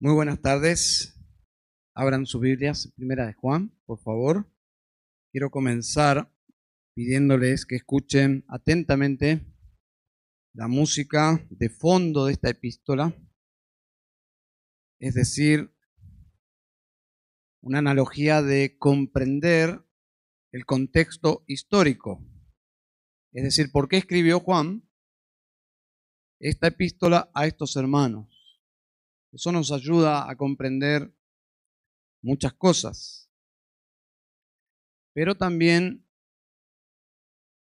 Muy buenas tardes. Abran sus Biblias, primera de Juan, por favor. Quiero comenzar pidiéndoles que escuchen atentamente la música de fondo de esta epístola, es decir, una analogía de comprender el contexto histórico, es decir, por qué escribió Juan esta epístola a estos hermanos. Eso nos ayuda a comprender muchas cosas. Pero también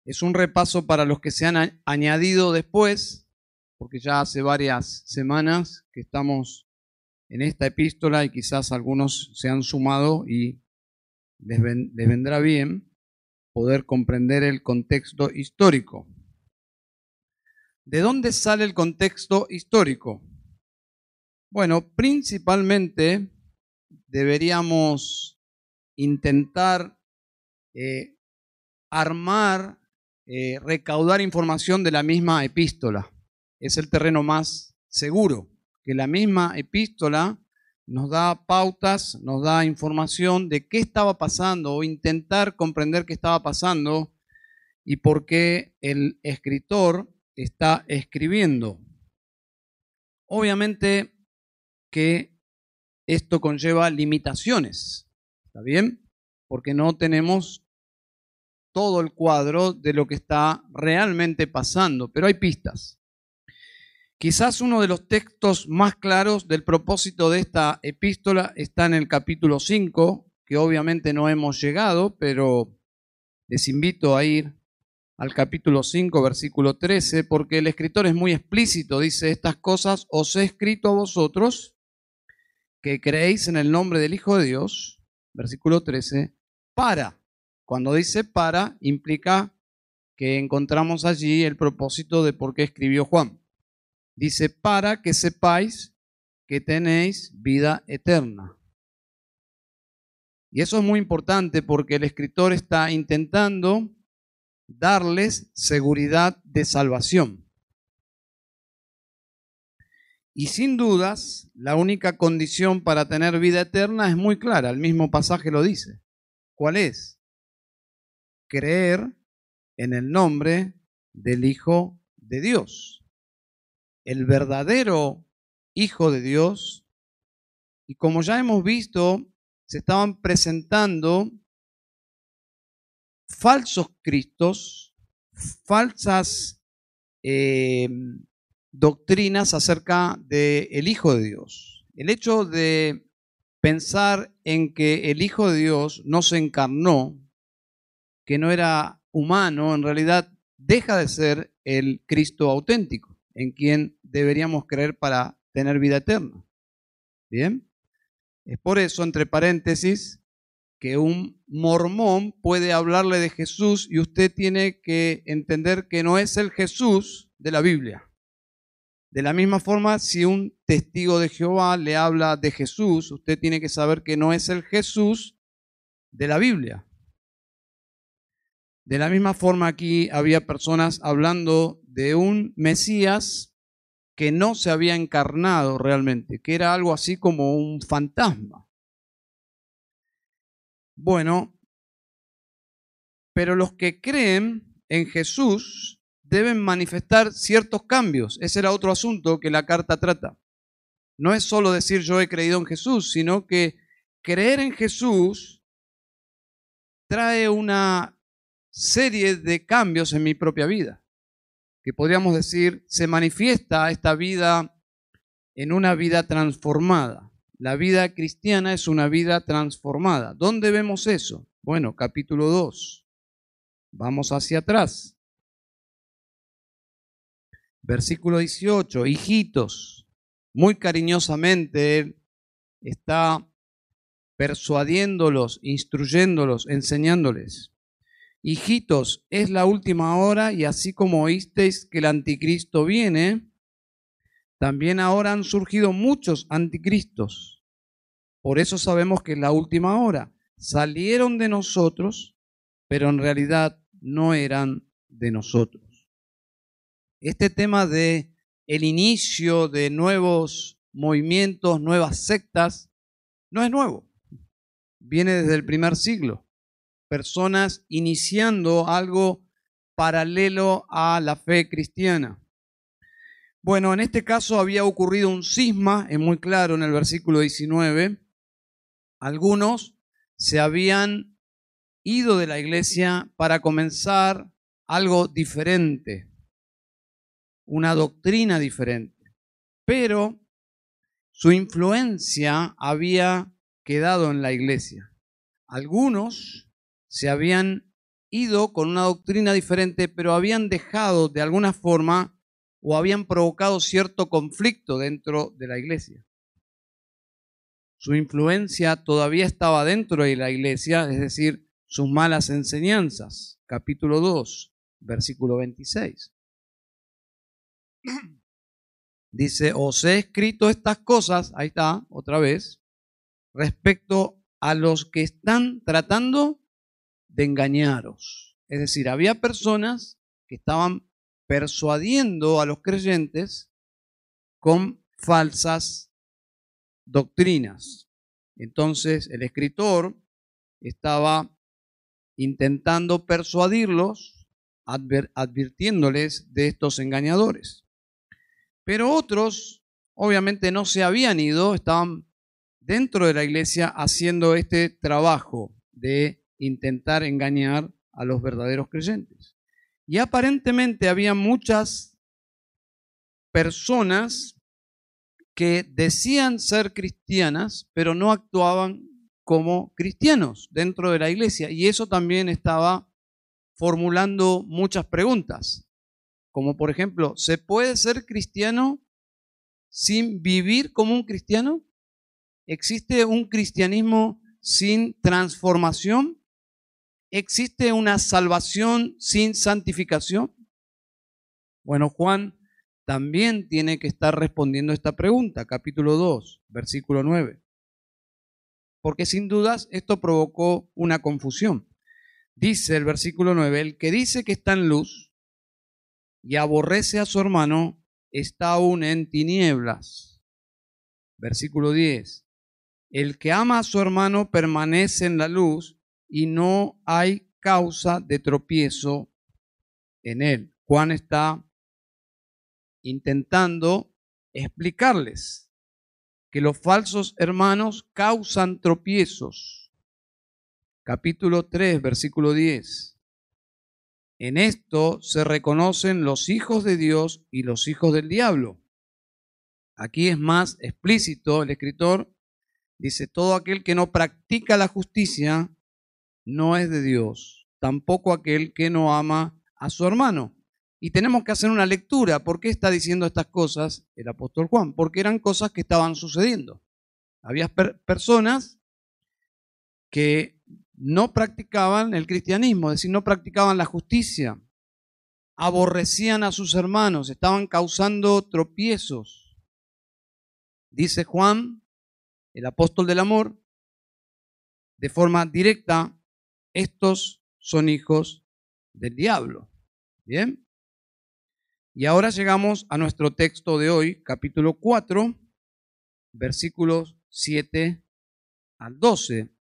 es un repaso para los que se han añadido después, porque ya hace varias semanas que estamos en esta epístola y quizás algunos se han sumado y les, vendrá bien poder comprender el contexto histórico. ¿De dónde sale el contexto histórico? Bueno, principalmente deberíamos intentar eh, armar, eh, recaudar información de la misma epístola. Es el terreno más seguro, que la misma epístola nos da pautas, nos da información de qué estaba pasando o intentar comprender qué estaba pasando y por qué el escritor está escribiendo. Obviamente que esto conlleva limitaciones. ¿Está bien? Porque no tenemos todo el cuadro de lo que está realmente pasando, pero hay pistas. Quizás uno de los textos más claros del propósito de esta epístola está en el capítulo 5, que obviamente no hemos llegado, pero les invito a ir al capítulo 5, versículo 13, porque el escritor es muy explícito, dice, estas cosas os he escrito a vosotros que creéis en el nombre del Hijo de Dios, versículo 13, para. Cuando dice para, implica que encontramos allí el propósito de por qué escribió Juan. Dice, para que sepáis que tenéis vida eterna. Y eso es muy importante porque el escritor está intentando darles seguridad de salvación. Y sin dudas, la única condición para tener vida eterna es muy clara, el mismo pasaje lo dice. ¿Cuál es? Creer en el nombre del Hijo de Dios. El verdadero Hijo de Dios. Y como ya hemos visto, se estaban presentando falsos cristos, falsas eh, doctrinas acerca del el Hijo de Dios. El hecho de pensar en que el Hijo de Dios no se encarnó, que no era humano, en realidad deja de ser el Cristo auténtico, en quien deberíamos creer para tener vida eterna. ¿Bien? Es por eso, entre paréntesis, que un mormón puede hablarle de Jesús y usted tiene que entender que no es el Jesús de la Biblia. De la misma forma, si un testigo de Jehová le habla de Jesús, usted tiene que saber que no es el Jesús de la Biblia. De la misma forma, aquí había personas hablando de un Mesías que no se había encarnado realmente, que era algo así como un fantasma. Bueno, pero los que creen en Jesús deben manifestar ciertos cambios. Ese era otro asunto que la carta trata. No es solo decir yo he creído en Jesús, sino que creer en Jesús trae una serie de cambios en mi propia vida, que podríamos decir se manifiesta esta vida en una vida transformada. La vida cristiana es una vida transformada. ¿Dónde vemos eso? Bueno, capítulo 2. Vamos hacia atrás. Versículo 18, hijitos, muy cariñosamente él está persuadiéndolos, instruyéndolos, enseñándoles. Hijitos, es la última hora y así como oísteis que el anticristo viene, también ahora han surgido muchos anticristos. Por eso sabemos que es la última hora. Salieron de nosotros, pero en realidad no eran de nosotros este tema de el inicio de nuevos movimientos, nuevas sectas, no es nuevo. Viene desde el primer siglo. Personas iniciando algo paralelo a la fe cristiana. Bueno, en este caso había ocurrido un cisma, es muy claro en el versículo 19. Algunos se habían ido de la iglesia para comenzar algo diferente, una doctrina diferente. Pero su influencia había quedado en la iglesia. Algunos se habían ido con una doctrina diferente, pero habían dejado de alguna forma o habían provocado cierto conflicto dentro de la iglesia. Su influencia todavía estaba dentro de la iglesia, es decir, sus malas enseñanzas. Capítulo 2, versículo 26. Dice, os he escrito estas cosas, ahí está, otra vez, respecto a los que están tratando de engañaros. Es decir, había personas que estaban persuadiendo a los creyentes con falsas doctrinas. Entonces el escritor estaba intentando persuadirlos, advirtiéndoles de estos engañadores. Pero otros, obviamente, no se habían ido, estaban dentro de la iglesia haciendo este trabajo de intentar engañar a los verdaderos creyentes. Y aparentemente había muchas personas que decían ser cristianas, pero no actuaban como cristianos dentro de la iglesia. Y eso también estaba formulando muchas preguntas. Como por ejemplo, ¿se puede ser cristiano sin vivir como un cristiano? ¿Existe un cristianismo sin transformación? ¿Existe una salvación sin santificación? Bueno, Juan también tiene que estar respondiendo esta pregunta, capítulo 2, versículo 9. Porque sin dudas esto provocó una confusión. Dice el versículo 9, el que dice que está en luz y aborrece a su hermano, está aún en tinieblas. Versículo 10. El que ama a su hermano permanece en la luz y no hay causa de tropiezo en él. Juan está intentando explicarles que los falsos hermanos causan tropiezos. Capítulo 3, versículo 10. En esto se reconocen los hijos de Dios y los hijos del diablo. Aquí es más explícito el escritor. Dice, todo aquel que no practica la justicia no es de Dios, tampoco aquel que no ama a su hermano. Y tenemos que hacer una lectura. ¿Por qué está diciendo estas cosas el apóstol Juan? Porque eran cosas que estaban sucediendo. Había personas que no practicaban el cristianismo, es decir, no practicaban la justicia, aborrecían a sus hermanos, estaban causando tropiezos. Dice Juan, el apóstol del amor, de forma directa, estos son hijos del diablo. Bien. Y ahora llegamos a nuestro texto de hoy, capítulo 4, versículos 7 al 12.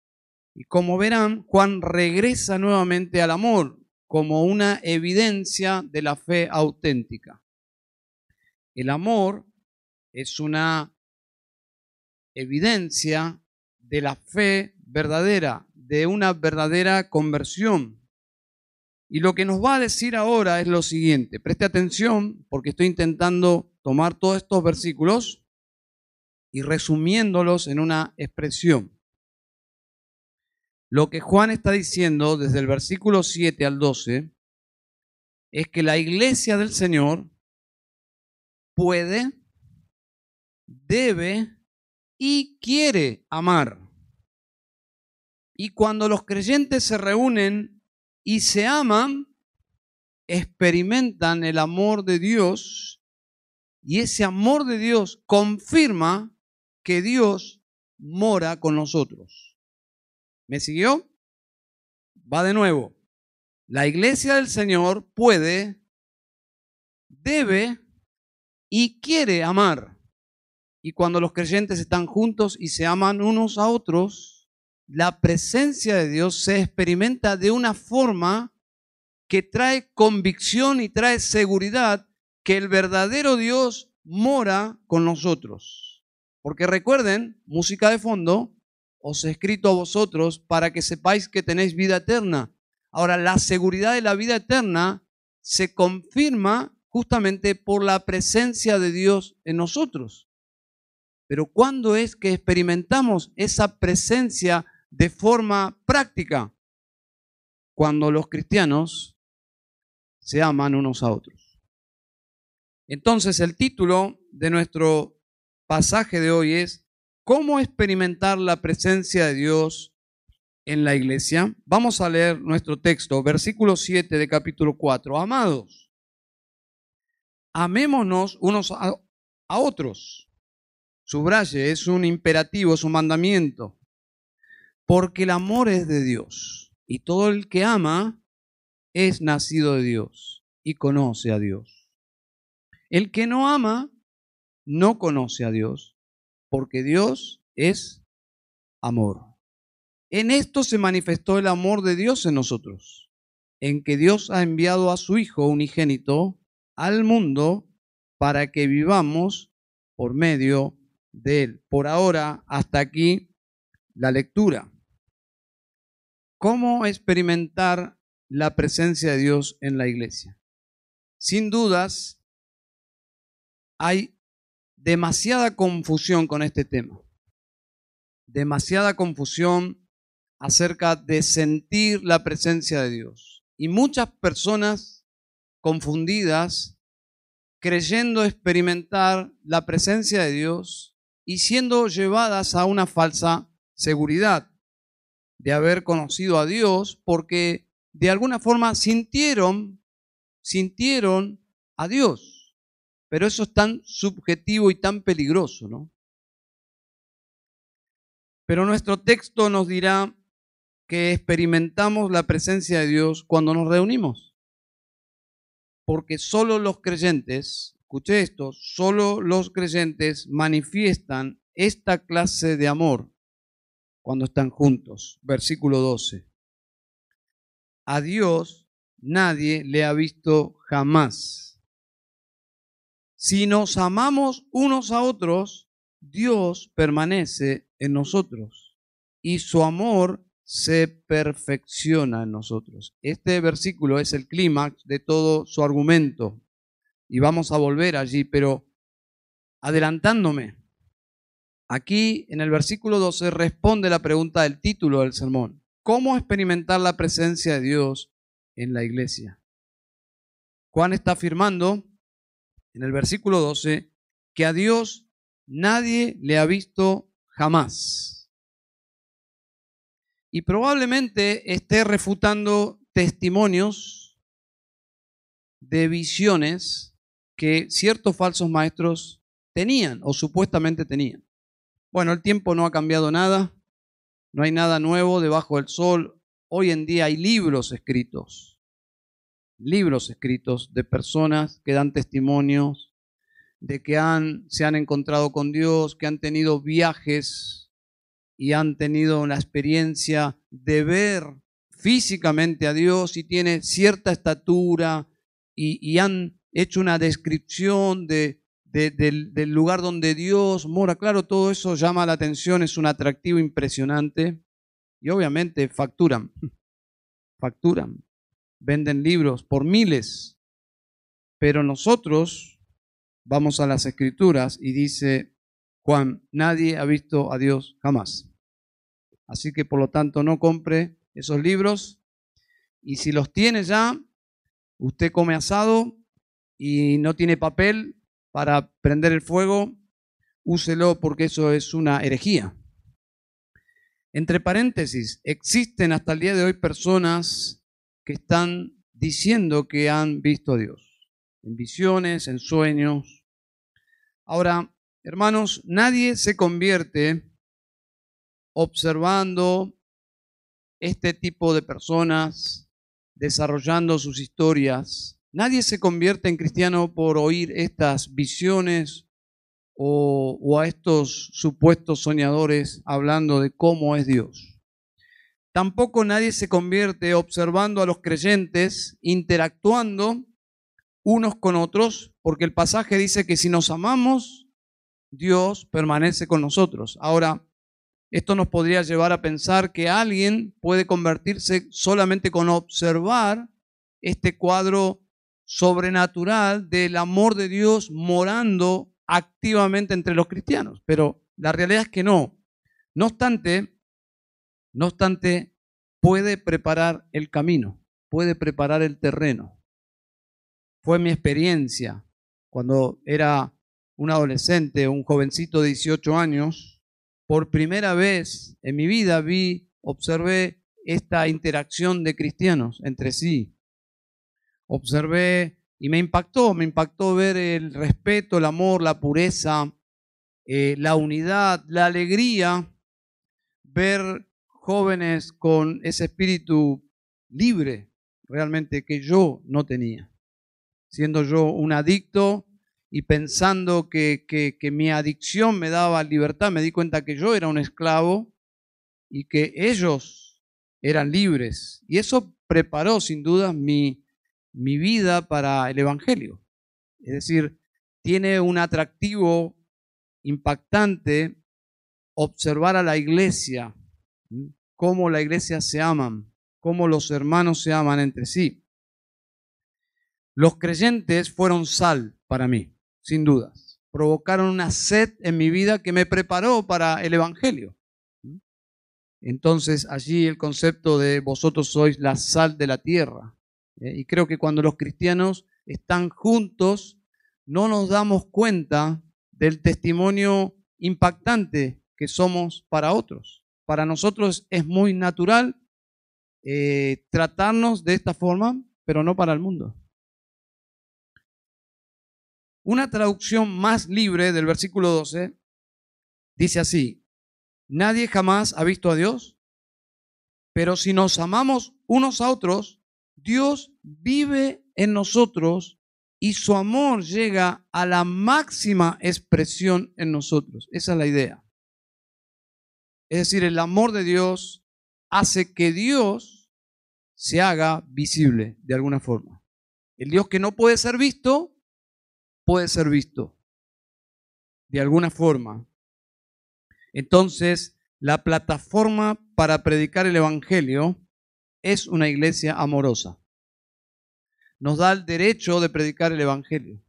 Y como verán, Juan regresa nuevamente al amor como una evidencia de la fe auténtica. El amor es una evidencia de la fe verdadera, de una verdadera conversión. Y lo que nos va a decir ahora es lo siguiente. Preste atención porque estoy intentando tomar todos estos versículos y resumiéndolos en una expresión. Lo que Juan está diciendo desde el versículo 7 al 12 es que la iglesia del Señor puede, debe y quiere amar. Y cuando los creyentes se reúnen y se aman, experimentan el amor de Dios y ese amor de Dios confirma que Dios mora con nosotros. ¿Me siguió? Va de nuevo. La iglesia del Señor puede, debe y quiere amar. y cuando los creyentes están juntos y se aman unos a otros, la presencia de Dios se experimenta de una forma que trae convicción y trae seguridad que el verdadero Dios mora con nosotros. Porque recuerden, música de fondo, os he escrito a vosotros para que sepáis que tenéis vida eterna. Ahora, la seguridad de la vida eterna se confirma justamente por la presencia de Dios en nosotros. Pero ¿cuándo es que experimentamos esa presencia de forma práctica? Cuando los cristianos se aman unos a otros. Entonces el título de nuestro pasaje de hoy es ¿Cómo experimentar la presencia de Dios en la iglesia? Vamos a leer nuestro texto, versículo 7 de capítulo 4. Amados, amémonos unos a, otros. Subraye, es un imperativo, es un mandamiento. Porque el amor es de Dios y todo el que ama es nacido de Dios y conoce a Dios. El que no ama no conoce a Dios, porque Dios es amor. En esto se manifestó el amor de Dios en nosotros, en que Dios ha enviado a su Hijo unigénito al mundo para que vivamos por medio de él. Por ahora, hasta aquí la lectura. ¿Cómo experimentar la presencia de Dios en la iglesia? Sin dudas, hay demasiada confusión con este tema. Demasiada confusión acerca de sentir la presencia de Dios. Y muchas personas confundidas, creyendo experimentar la presencia de Dios y siendo llevadas a una falsa seguridad de haber conocido a Dios porque de alguna forma sintieron, sintieron a Dios. Pero eso es tan subjetivo y tan peligroso, ¿no? Pero nuestro texto nos dirá que experimentamos la presencia de Dios cuando nos reunimos. Porque solo los creyentes, escuché esto, solo los creyentes manifiestan esta clase de amor cuando están juntos. Versículo 12. A Dios nadie le ha visto jamás. Si nos amamos unos a otros, Dios permanece en nosotros y su amor se perfecciona en nosotros. Este versículo es el clímax de todo su argumento y vamos a volver allí, pero adelantándome, aquí en el versículo 12 responde la pregunta del título del sermón. ¿Cómo experimentar la presencia de Dios en la iglesia? Juan está afirmando en el versículo 12, que a Dios nadie le ha visto jamás. Y probablemente esté refutando testimonios de visiones que ciertos falsos maestros tenían o supuestamente tenían. Bueno, el tiempo no ha cambiado nada, no hay nada nuevo debajo del sol. Hoy en día hay libros escritos libros escritos de personas que dan testimonios de que han, se han encontrado con Dios, que han tenido viajes y han tenido la experiencia de ver físicamente a Dios y tiene cierta estatura y, han hecho una descripción de, del, del lugar donde Dios mora. Claro, todo eso llama la atención, es un atractivo impresionante y obviamente facturan, facturan venden libros por miles, pero nosotros vamos a las escrituras y dice Juan, nadie ha visto a Dios jamás. Así que por lo tanto no compre esos libros y si los tiene ya, usted come asado y no tiene papel para prender el fuego, úselo porque eso es una herejía. Entre paréntesis, existen hasta el día de hoy personas que están diciendo que han visto a Dios, en visiones, en sueños. Ahora, hermanos, nadie se convierte observando este tipo de personas, desarrollando sus historias. Nadie se convierte en cristiano por oír estas visiones o, o a estos supuestos soñadores hablando de cómo es Dios. Tampoco nadie se convierte observando a los creyentes interactuando unos con otros, porque el pasaje dice que si nos amamos, Dios permanece con nosotros. Ahora, esto nos podría llevar a pensar que alguien puede convertirse solamente con observar este cuadro sobrenatural del amor de Dios morando activamente entre los cristianos. Pero la realidad es que no. No obstante, no obstante, puede preparar el camino, puede preparar el terreno. Fue mi experiencia cuando era un adolescente, un jovencito de 18 años, por primera vez en mi vida vi, observé esta interacción de cristianos entre sí. Observé y me impactó, me impactó ver el respeto, el amor, la pureza, eh, la unidad, la alegría, ver jóvenes con ese espíritu libre realmente que yo no tenía. Siendo yo un adicto y pensando que, que, mi adicción me daba libertad, me di cuenta que yo era un esclavo y que ellos eran libres. Y eso preparó sin duda mi, mi vida para el Evangelio. Es decir, tiene un atractivo impactante observar a la iglesia cómo la iglesia se aman, cómo los hermanos se aman entre sí. Los creyentes fueron sal para mí, sin dudas. Provocaron una sed en mi vida que me preparó para el Evangelio. Entonces allí el concepto de vosotros sois la sal de la tierra. ¿eh? Y creo que cuando los cristianos están juntos, no nos damos cuenta del testimonio impactante que somos para otros para nosotros es muy natural eh, tratarnos de esta forma, pero no para el mundo. Una traducción más libre del versículo 12 dice así, nadie jamás ha visto a Dios, pero si nos amamos unos a otros, Dios vive en nosotros y su amor llega a la máxima expresión en nosotros. Esa es la idea. Es decir, el amor de Dios hace que Dios se haga visible de alguna forma. El Dios que no puede ser visto, puede ser visto de alguna forma. Entonces, la plataforma para predicar el Evangelio es una iglesia amorosa. Nos da el derecho de predicar el Evangelio.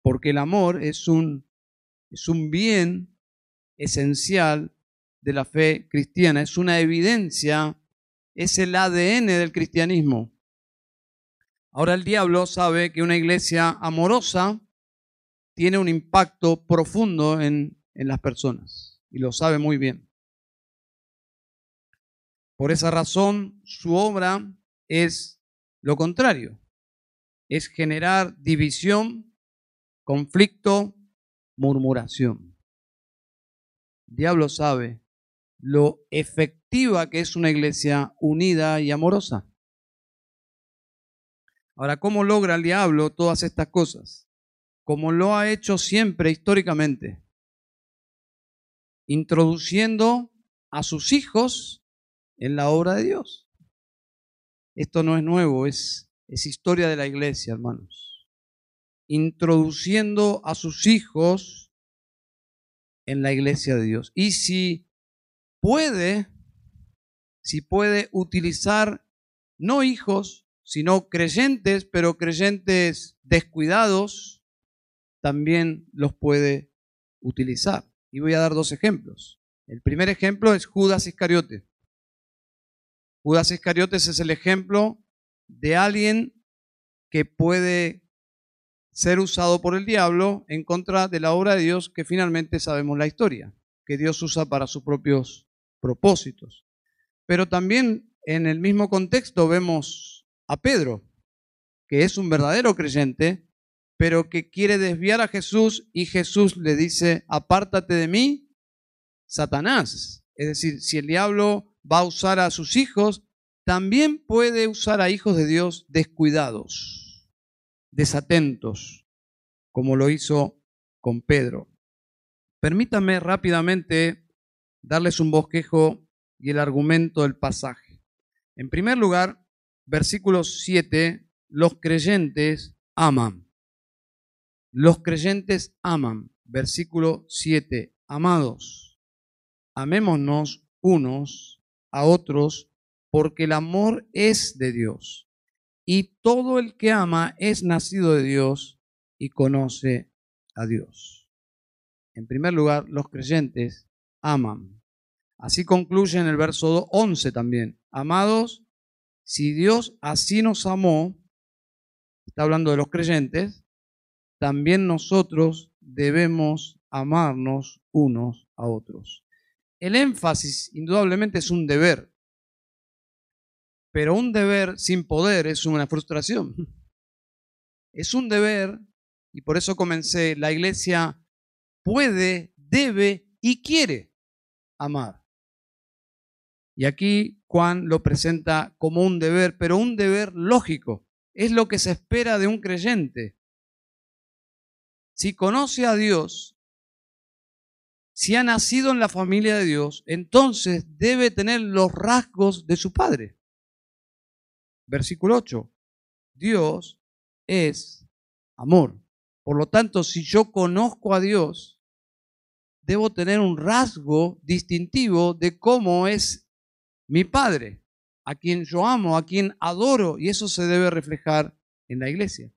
Porque el amor es un, es un bien esencial de la fe cristiana, es una evidencia, es el ADN del cristianismo. Ahora el diablo sabe que una iglesia amorosa tiene un impacto profundo en, en las personas y lo sabe muy bien. Por esa razón, su obra es lo contrario, es generar división, conflicto, murmuración diablo sabe lo efectiva que es una iglesia unida y amorosa. Ahora, ¿cómo logra el diablo todas estas cosas? Como lo ha hecho siempre históricamente, introduciendo a sus hijos en la obra de Dios. Esto no es nuevo, es, es historia de la iglesia, hermanos. Introduciendo a sus hijos en la iglesia de Dios. Y si puede, si puede utilizar no hijos, sino creyentes, pero creyentes descuidados, también los puede utilizar. Y voy a dar dos ejemplos. El primer ejemplo es Judas Iscariote. Judas Iscariote es el ejemplo de alguien que puede ser usado por el diablo en contra de la obra de Dios que finalmente sabemos la historia, que Dios usa para sus propios propósitos. Pero también en el mismo contexto vemos a Pedro, que es un verdadero creyente, pero que quiere desviar a Jesús y Jesús le dice, apártate de mí, Satanás. Es decir, si el diablo va a usar a sus hijos, también puede usar a hijos de Dios descuidados desatentos. como lo hizo con Pedro. Permítanme rápidamente darles un bosquejo y el argumento del pasaje. En primer lugar, versículo 7, los creyentes aman. Los creyentes aman. Versículo 7, amados, amémonos unos a otros porque el amor es de Dios. Y todo el que ama es nacido de Dios y conoce a Dios. En primer lugar, los creyentes aman. Así concluye en el verso 11 también. Amados, si Dios así nos amó, está hablando de los creyentes, también nosotros debemos amarnos unos a otros. El énfasis indudablemente es un deber, pero un deber sin poder es una frustración. Es un deber, y por eso comencé, la iglesia puede, debe y quiere amar. Y aquí Juan lo presenta como un deber, pero un deber lógico. Es lo que se espera de un creyente. Si conoce a Dios, si ha nacido en la familia de Dios, entonces debe tener los rasgos de su Padre. Versículo 8. Dios es amor. Por lo tanto, si yo conozco a Dios, debo tener un rasgo distintivo de cómo es mi Padre, a quien yo amo, a quien adoro, y eso se debe reflejar en la iglesia.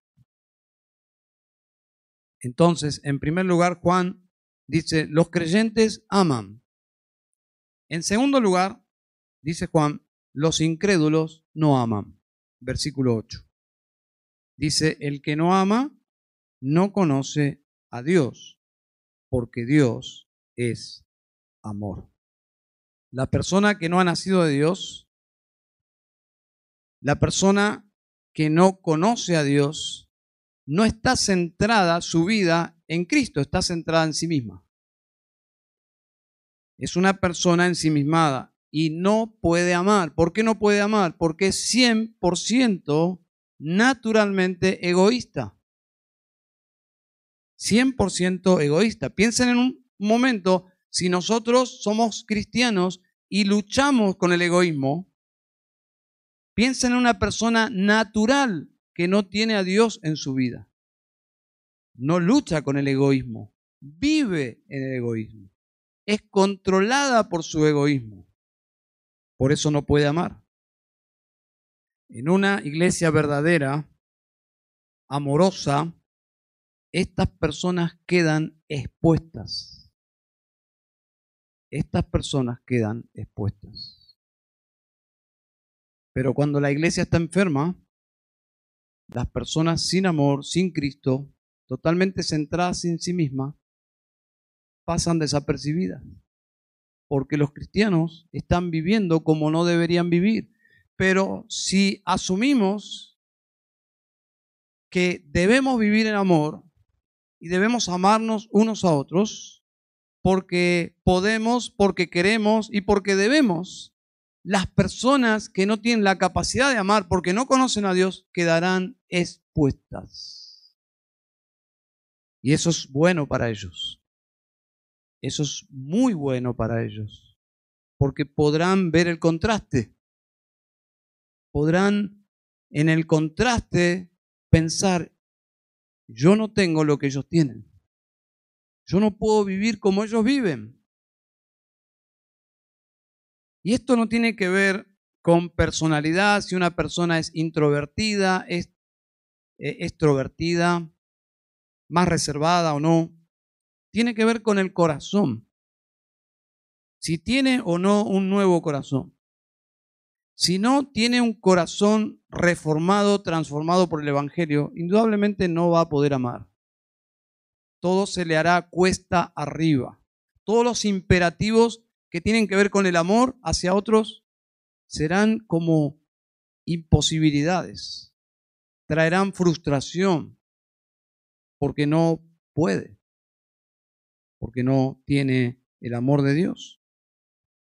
Entonces, en primer lugar, Juan dice, los creyentes aman. En segundo lugar, dice Juan, los incrédulos no aman. Versículo 8. Dice, el que no ama no conoce a Dios, porque Dios es amor. La persona que no ha nacido de Dios, la persona que no conoce a Dios, no está centrada su vida en Cristo, está centrada en sí misma. Es una persona ensimismada y no puede amar. ¿Por qué no puede amar? Porque es 100% naturalmente egoísta. 100% egoísta. Piensen en un momento, si nosotros somos cristianos y luchamos con el egoísmo, piensen en una persona natural que no tiene a Dios en su vida. No lucha con el egoísmo, vive en el egoísmo. Es controlada por su egoísmo. Por eso no puede amar. En una iglesia verdadera, amorosa, estas personas quedan expuestas. Estas personas quedan expuestas. Pero cuando la iglesia está enferma, las personas sin amor, sin Cristo, totalmente centradas en sí mismas, pasan desapercibidas. Porque los cristianos están viviendo como no deberían vivir. Pero si asumimos que debemos vivir en amor y debemos amarnos unos a otros, porque podemos, porque queremos y porque debemos, las personas que no tienen la capacidad de amar porque no conocen a Dios quedarán expuestas. Y eso es bueno para ellos. Eso es muy bueno para ellos. Porque podrán ver el contraste. Podrán en el contraste pensar, yo no tengo lo que ellos tienen. Yo no puedo vivir como ellos viven. Y esto no tiene que ver con personalidad, si una persona es introvertida, es eh, extrovertida, más reservada o no. Tiene que ver con el corazón. Si tiene o no un nuevo corazón. Si no tiene un corazón reformado, transformado por el Evangelio, indudablemente no va a poder amar. Todo se le hará cuesta arriba. Todos los imperativos que tienen que ver con el amor hacia otros serán como imposibilidades, traerán frustración, porque no puede, porque no tiene el amor de Dios.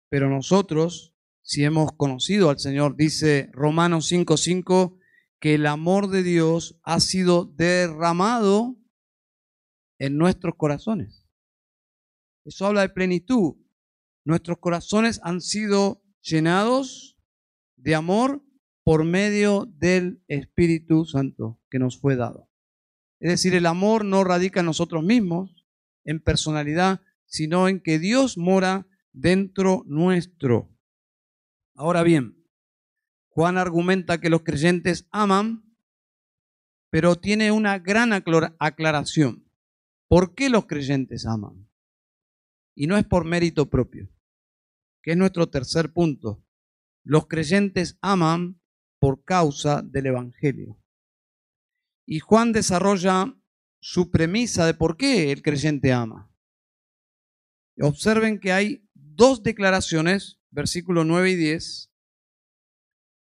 Pero nosotros, si hemos conocido al Señor, dice Romanos 5:5, que el amor de Dios ha sido derramado en nuestros corazones. Eso habla de plenitud. Nuestros corazones han sido llenados de amor por medio del Espíritu Santo que nos fue dado. Es decir, el amor no radica en nosotros mismos, en personalidad, sino en que Dios mora dentro nuestro. Ahora bien, Juan argumenta que los creyentes aman, pero tiene una gran aclaración. ¿Por qué los creyentes aman? Y no es por mérito propio, que es nuestro tercer punto. Los creyentes aman por causa del Evangelio. Y Juan desarrolla su premisa de por qué el creyente ama. Observen que hay dos declaraciones, versículos 9 y 10,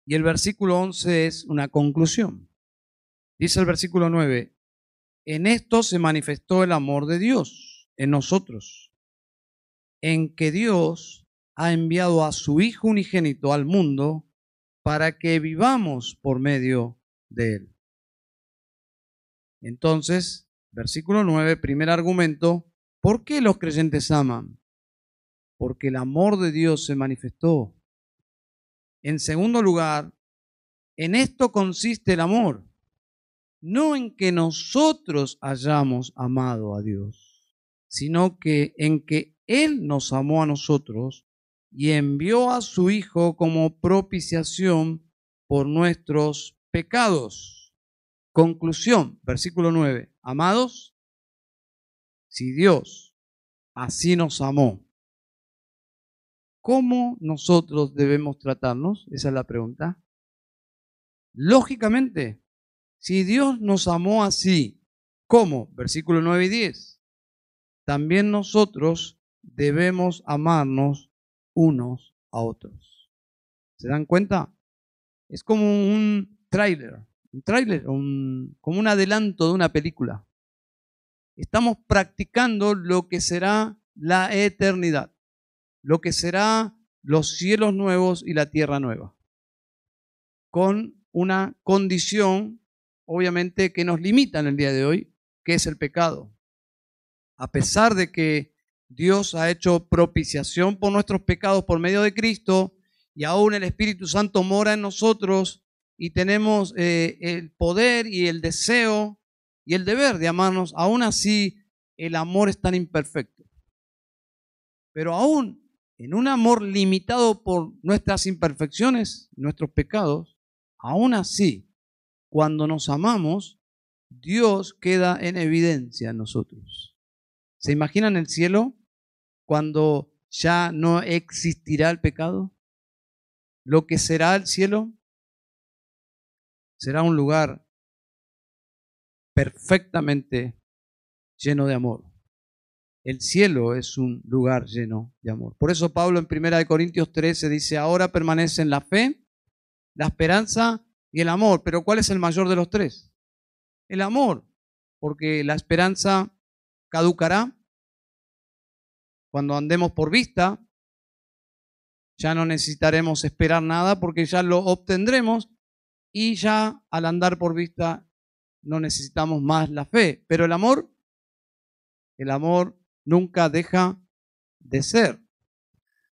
y el versículo 11 es una conclusión. Dice el versículo 9, en esto se manifestó el amor de Dios en nosotros, en que Dios ha enviado a su Hijo unigénito al mundo para que vivamos por medio de Él. Entonces, versículo 9, primer argumento, ¿por qué los creyentes aman? Porque el amor de Dios se manifestó. En segundo lugar, en esto consiste el amor, no en que nosotros hayamos amado a Dios, sino que en que Él nos amó a nosotros y envió a su Hijo como propiciación por nuestros pecados. Conclusión, versículo 9. Amados, si Dios así nos amó, ¿cómo nosotros debemos tratarnos? Esa es la pregunta. Lógicamente, si Dios nos amó así, ¿cómo? Versículo 9 y 10. También nosotros debemos amarnos unos a otros. ¿Se dan cuenta? Es como un tráiler, un tráiler, como un adelanto de una película. Estamos practicando lo que será la eternidad, lo que será los cielos nuevos y la tierra nueva, con una condición obviamente, que nos limita en el día de hoy, que es el pecado. A pesar de que Dios ha hecho propiciación por nuestros pecados por medio de Cristo y aún el Espíritu Santo mora en nosotros y tenemos eh, el poder y el deseo y el deber de amarnos, aún así el amor es tan imperfecto. Pero aún en un amor limitado por nuestras imperfecciones, nuestros pecados, aún así cuando nos amamos, Dios queda en evidencia en nosotros. ¿Se imaginan el cielo cuando ya no existirá el pecado? Lo que será el cielo será un lugar perfectamente lleno de amor. El cielo es un lugar lleno de amor. Por eso Pablo en 1 Corintios 13 dice, ahora permanecen la fe, la esperanza y el amor. Pero ¿cuál es el mayor de los tres? El amor, porque la esperanza caducará cuando andemos por vista. Ya no necesitaremos esperar nada porque ya lo obtendremos y ya al andar por vista no necesitamos más la fe. Pero el amor, el amor nunca deja de ser.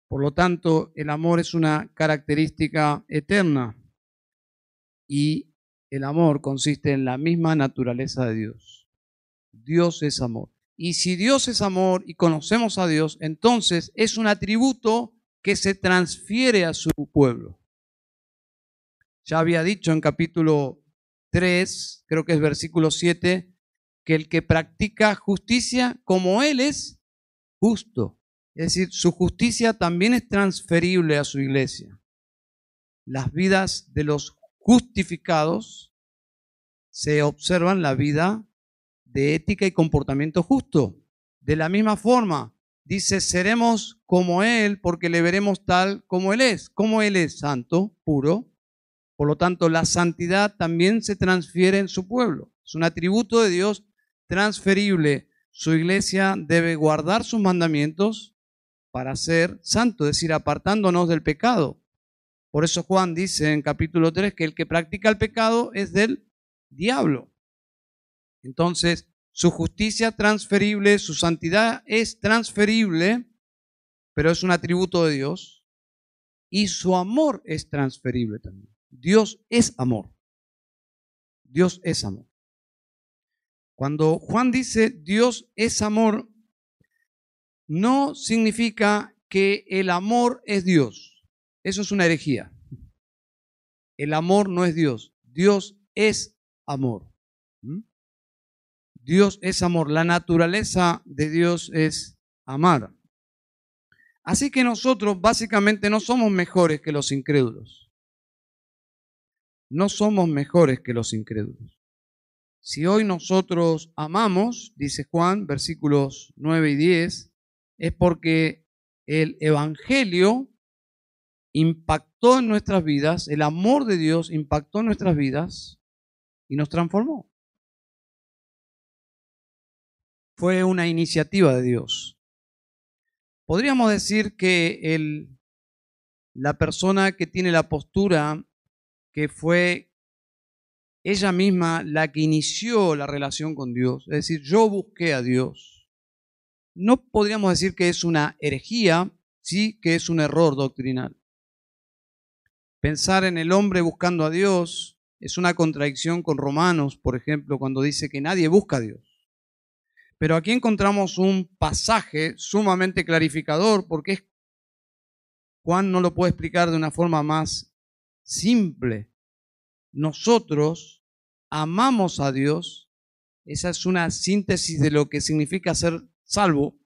Por lo tanto, el amor es una característica eterna y el amor consiste en la misma naturaleza de Dios. Dios es amor. Y si Dios es amor y conocemos a Dios, entonces es un atributo que se transfiere a su pueblo. Ya había dicho en capítulo 3, creo que es versículo 7, que el que practica justicia como Él es justo. Es decir, su justicia también es transferible a su iglesia. Las vidas de los justificados, se observan la vida de ética y comportamiento justo. De la misma forma, dice, seremos como Él porque le veremos tal como Él es. Como Él es santo, puro. Por lo tanto, la santidad también se transfiere en su pueblo. Es un atributo de Dios transferible. Su iglesia debe guardar sus mandamientos para ser santo, es decir, apartándonos del pecado. Por eso Juan dice en capítulo 3 que el que practica el pecado es del diablo. Entonces, Su justicia transferible, su santidad es transferible, pero es un atributo de Dios. Y su amor es transferible también. Dios es amor. Dios es amor. Cuando Juan dice Dios es amor, no significa que el amor es Dios. Eso es una herejía. El amor no es Dios. Dios es amor. ¿Mm? Dios es amor. La naturaleza de Dios es amar. Así que nosotros básicamente no somos mejores que los incrédulos. No somos mejores que los incrédulos. Si hoy nosotros amamos, dice Juan, versículos 9 y 10, es porque el Evangelio impactó en nuestras vidas, el amor de Dios impactó en nuestras vidas y nos transformó. Fue una iniciativa de Dios. Podríamos decir que el, la persona que tiene la postura que fue ella misma la que inició la relación con Dios, es decir, yo busqué a Dios, no podríamos decir que es una herejía, sí que es un error doctrinal. Pensar en el hombre buscando a Dios es una contradicción con Romanos, por ejemplo, cuando dice que nadie busca a Dios. Pero aquí encontramos un pasaje sumamente clarificador porque Juan no lo puede explicar de una forma más simple. Nosotros amamos a Dios. Esa es una síntesis de lo que significa ser salvo.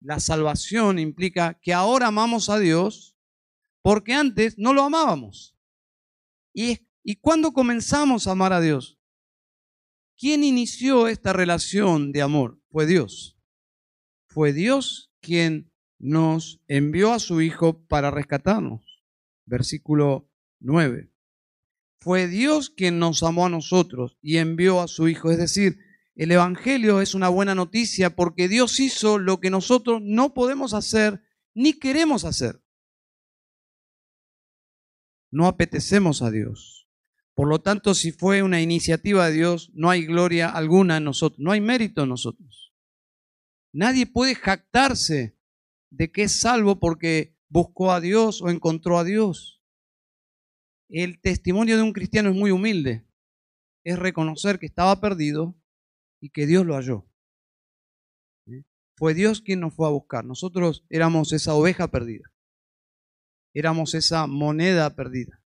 La salvación implica que ahora amamos a Dios porque antes no lo amábamos. ¿Y, ¿Y cuándo comenzamos a amar a Dios? ¿Quién inició esta relación de amor? Fue Dios. Fue Dios quien nos envió a su Hijo para rescatarnos. Versículo 9. Fue Dios quien nos amó a nosotros y envió a su Hijo. Es decir, el Evangelio es una buena noticia porque Dios hizo lo que nosotros no podemos hacer ni queremos hacer no apetecemos a Dios. Por lo tanto, si fue una iniciativa de Dios, no hay gloria alguna en nosotros, no hay mérito en nosotros. Nadie puede jactarse de que es salvo porque buscó a Dios o encontró a Dios. El testimonio de un cristiano es muy humilde. Es reconocer que estaba perdido y que Dios lo halló. ¿Eh? Fue Dios quien nos fue a buscar. Nosotros éramos esa oveja perdida éramos esa moneda perdida.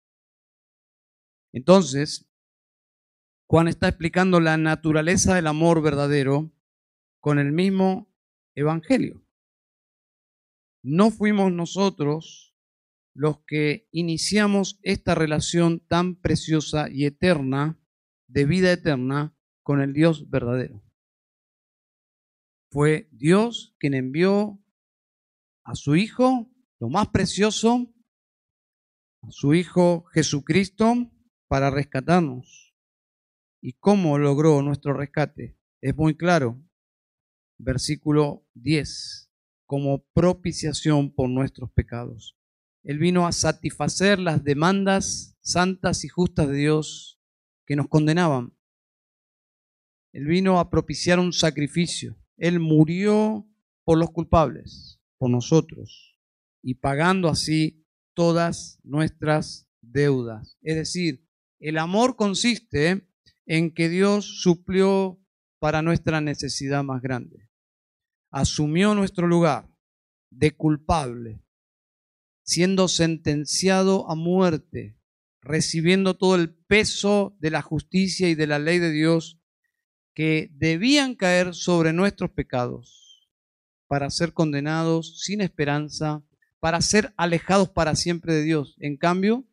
Entonces, Juan está explicando la naturaleza del amor verdadero con el mismo evangelio. No fuimos nosotros los que iniciamos esta relación tan preciosa y eterna, de vida eterna, con el Dios verdadero. Fue Dios quien envió a su Hijo, lo más precioso, su Hijo Jesucristo para rescatarnos. ¿Y cómo logró nuestro rescate? Es muy claro. Versículo 10. Como propiciación por nuestros pecados. Él vino a satisfacer las demandas santas y justas de Dios que nos condenaban. Él vino a propiciar un sacrificio. Él murió por los culpables, por nosotros, y pagando así todas nuestras deudas. Es decir, el amor consiste en que Dios suplió para nuestra necesidad más grande. Asumió nuestro lugar de culpable, siendo sentenciado a muerte, recibiendo todo el peso de la justicia y de la ley de Dios que debían caer sobre nuestros pecados para ser condenados sin esperanza para ser alejados para siempre de Dios. En cambio,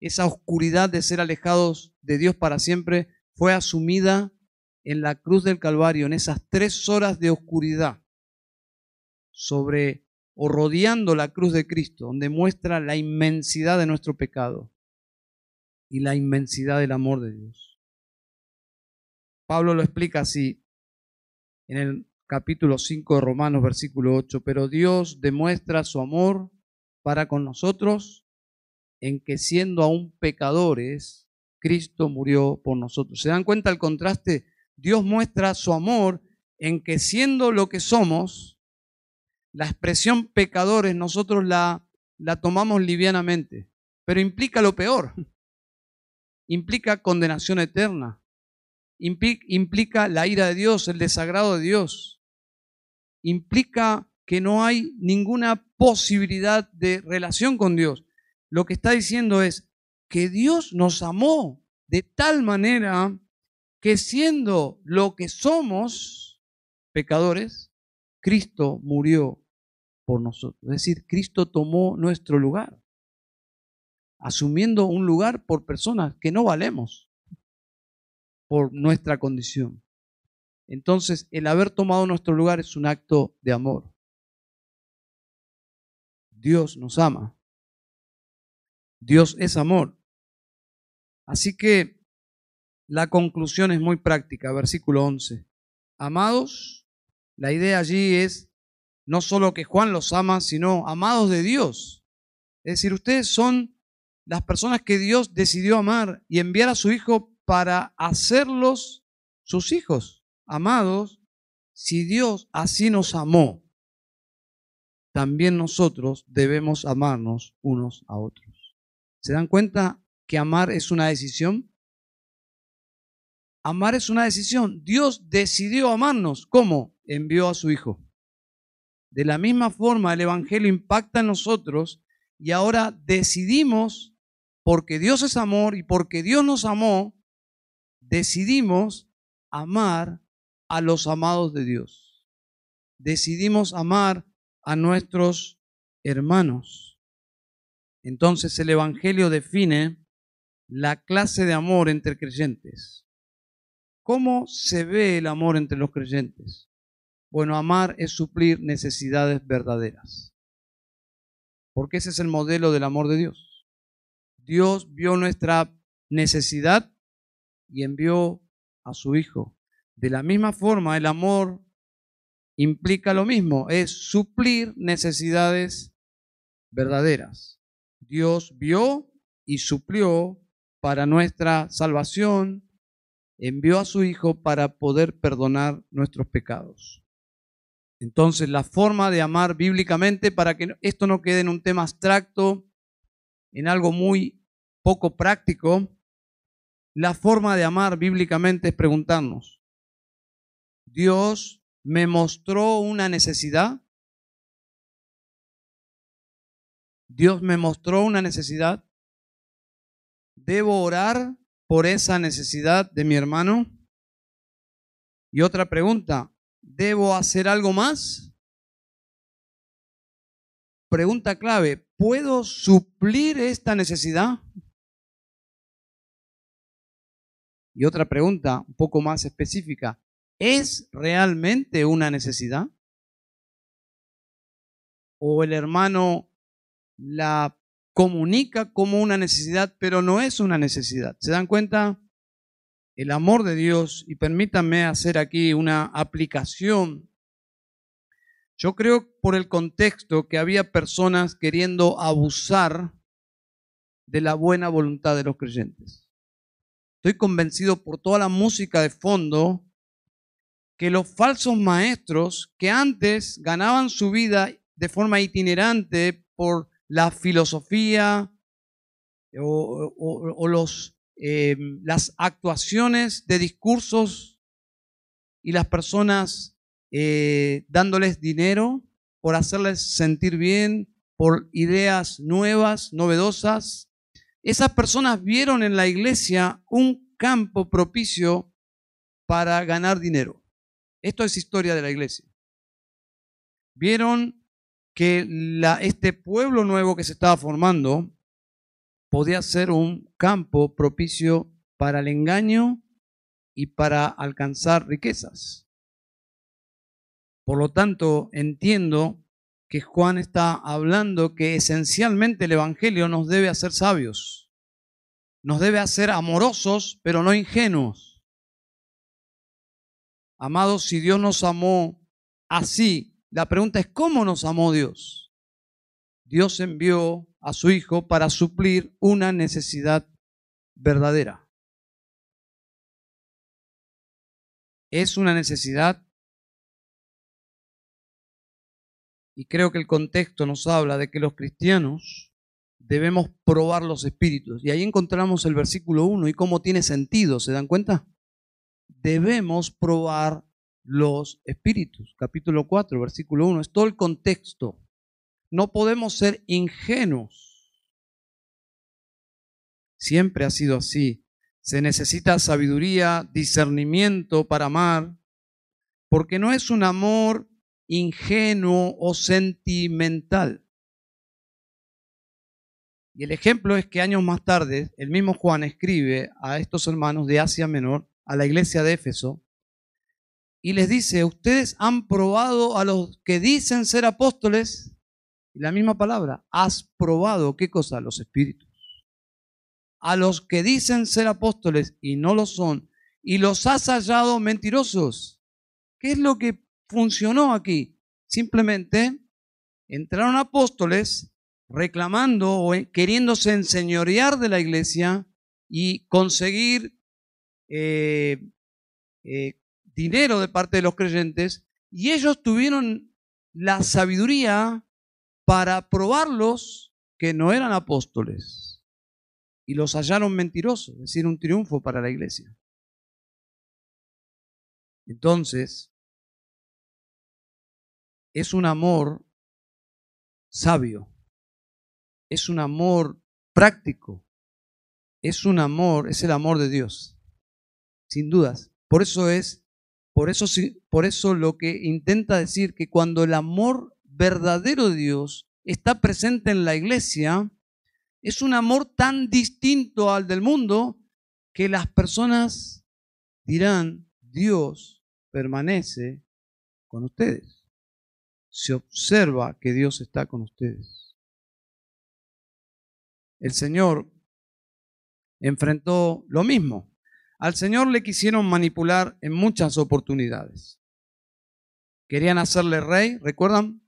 esa oscuridad de ser alejados de Dios para siempre fue asumida en la cruz del Calvario, en esas tres horas de oscuridad, sobre o rodeando la cruz de Cristo, donde muestra la inmensidad de nuestro pecado y la inmensidad del amor de Dios. Pablo lo explica así en el capítulo 5 de Romanos, versículo 8, pero Dios demuestra su amor para con nosotros en que siendo aún pecadores, Cristo murió por nosotros. ¿Se dan cuenta el contraste Dios muestra su amor en que siendo lo que somos, la expresión pecadores nosotros la, la tomamos livianamente, pero implica lo peor. Implica condenación eterna. Implica la ira de Dios, el desagrado de Dios. Implica que no hay ninguna posibilidad de relación con Dios. Lo que está diciendo es que Dios nos amó de tal manera que siendo lo que somos, pecadores, Cristo murió por nosotros. Es decir, Cristo tomó nuestro lugar, asumiendo un lugar por personas que no valemos por nuestra condición. Entonces, el haber tomado nuestro lugar es un acto de amor. Dios nos ama. Dios es amor. Así que la conclusión es muy práctica, versículo 11. Amados, la idea allí es no solo que Juan los ama, sino amados de Dios. Es decir, ustedes son las personas que Dios decidió amar y enviar a su Hijo para hacerlos sus hijos. Amados, si Dios así nos amó, también nosotros debemos amarnos unos a otros. ¿Se dan cuenta que amar es una decisión? Amar es una decisión. Dios decidió amarnos. ¿Cómo? Envió a su Hijo. De la misma forma, el Evangelio impacta en nosotros y ahora decidimos, porque Dios es amor y porque Dios nos amó, decidimos amar a los amados de Dios. Decidimos amar a nuestros hermanos. Entonces el Evangelio define la clase de amor entre creyentes. ¿Cómo se ve el amor entre los creyentes? Bueno, amar es suplir necesidades verdaderas. Porque ese es el modelo del amor de Dios. Dios vio nuestra necesidad y envió a su Hijo. De la misma forma, el amor implica lo mismo, es suplir necesidades verdaderas. Dios vio y suplió para nuestra salvación envió a su Hijo para poder perdonar nuestros pecados. Entonces, la forma de amar bíblicamente, para que esto no quede en un tema abstracto, en algo muy poco práctico, la forma de amar bíblicamente es preguntarnos, ¿Dios me mostró una necesidad? ¿Dios me mostró una necesidad? ¿Debo orar por esa necesidad de mi hermano? Y otra pregunta, ¿debo hacer algo más? Pregunta clave, ¿puedo suplir esta necesidad? Y otra pregunta un poco más específica, ¿es realmente una necesidad? ¿O el hermano la comunica como una necesidad, pero no es una necesidad. ¿Se dan cuenta? El amor de Dios, y permítanme hacer aquí una aplicación. Yo creo por el contexto que había personas queriendo abusar de la buena voluntad de los creyentes. Estoy convencido por toda la música de fondo que los falsos maestros que antes ganaban su vida de forma itinerante por la filosofía o, los, eh, las actuaciones de discursos y las personas eh, dándoles dinero por hacerles sentir bien, por ideas nuevas, novedosas. Esas personas vieron en la iglesia un campo propicio para ganar dinero. Esto es historia de la iglesia. Vieron que este pueblo nuevo que se estaba formando podía ser un campo propicio para el engaño y para alcanzar riquezas. Por lo tanto, entiendo que Juan está hablando que esencialmente el Evangelio nos debe hacer sabios, nos debe hacer amorosos, pero no ingenuos. Amados, si Dios nos amó así, la pregunta es, ¿cómo nos amó Dios? Dios envió a su Hijo para suplir una necesidad verdadera. es una necesidad y creo que el contexto nos habla de que los cristianos debemos probar los espíritus. Y ahí encontramos el versículo 1 y cómo tiene sentido, ¿se dan cuenta? Debemos probar los espíritus. Capítulo 4, versículo 1. Es todo el contexto. No podemos ser ingenuos. Siempre ha sido así. Se necesita sabiduría, discernimiento para amar, porque no es un amor ingenuo o sentimental. Y el ejemplo es que años más tarde, el mismo Juan escribe a estos hermanos de Asia Menor, a la iglesia de Éfeso, y les dice, ustedes han probado a los que dicen ser apóstoles, y la misma palabra, has probado, ¿qué cosa? Los espíritus. A los que dicen ser apóstoles y no lo son, y los has hallado mentirosos. ¿Qué es lo que funcionó aquí? Simplemente entraron apóstoles reclamando o queriéndose enseñorear de la iglesia y conseguir eh, eh, dinero de parte de los creyentes, y ellos tuvieron la sabiduría para probarlos que no eran apóstoles, y los hallaron mentirosos, es decir, un triunfo para la iglesia. Entonces, es un amor sabio es un amor práctico, es un amor, es el amor de Dios, sin dudas. Por eso es, por eso, por eso lo que intenta decir que cuando el amor verdadero de Dios está presente en la iglesia, es un amor tan distinto al del mundo que las personas dirán, Dios permanece con ustedes. Se observa que Dios está con ustedes el Señor enfrentó lo mismo. Al Señor le quisieron manipular en muchas oportunidades. Querían hacerle rey, ¿recuerdan?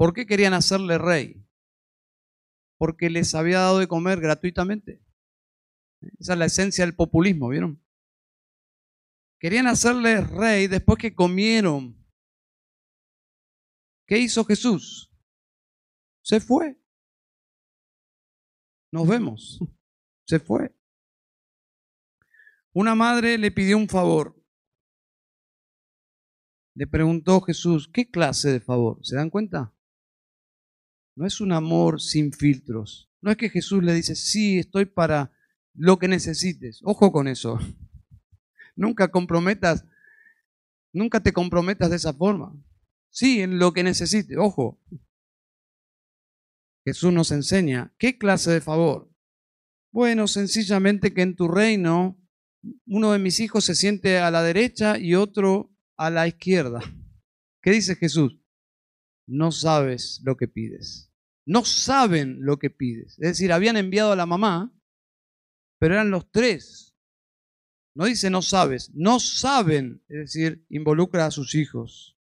¿Por qué querían hacerle rey? Porque les había dado de comer gratuitamente. Esa es la esencia del populismo, ¿vieron? Querían hacerle rey después que comieron. ¿Qué hizo Jesús? Se fue. Nos vemos. Se fue. Una madre le pidió un favor. Le preguntó Jesús, ¿qué clase de favor? ¿Se dan cuenta? No es un amor sin filtros. No es que Jesús le dice, sí, estoy para lo que necesites. Ojo con eso. Nunca comprometas, nunca te comprometas de esa forma. Sí, en lo que necesites. Ojo. Jesús nos enseña, ¿qué clase de favor? Bueno, sencillamente que en tu reino uno de mis hijos se siente a la derecha y otro a la izquierda. ¿Qué dice Jesús? No sabes lo que pides. No saben lo que pides. Es decir, habían enviado a la mamá, pero eran los tres. No dice no sabes, no saben, es decir, involucra a sus hijos.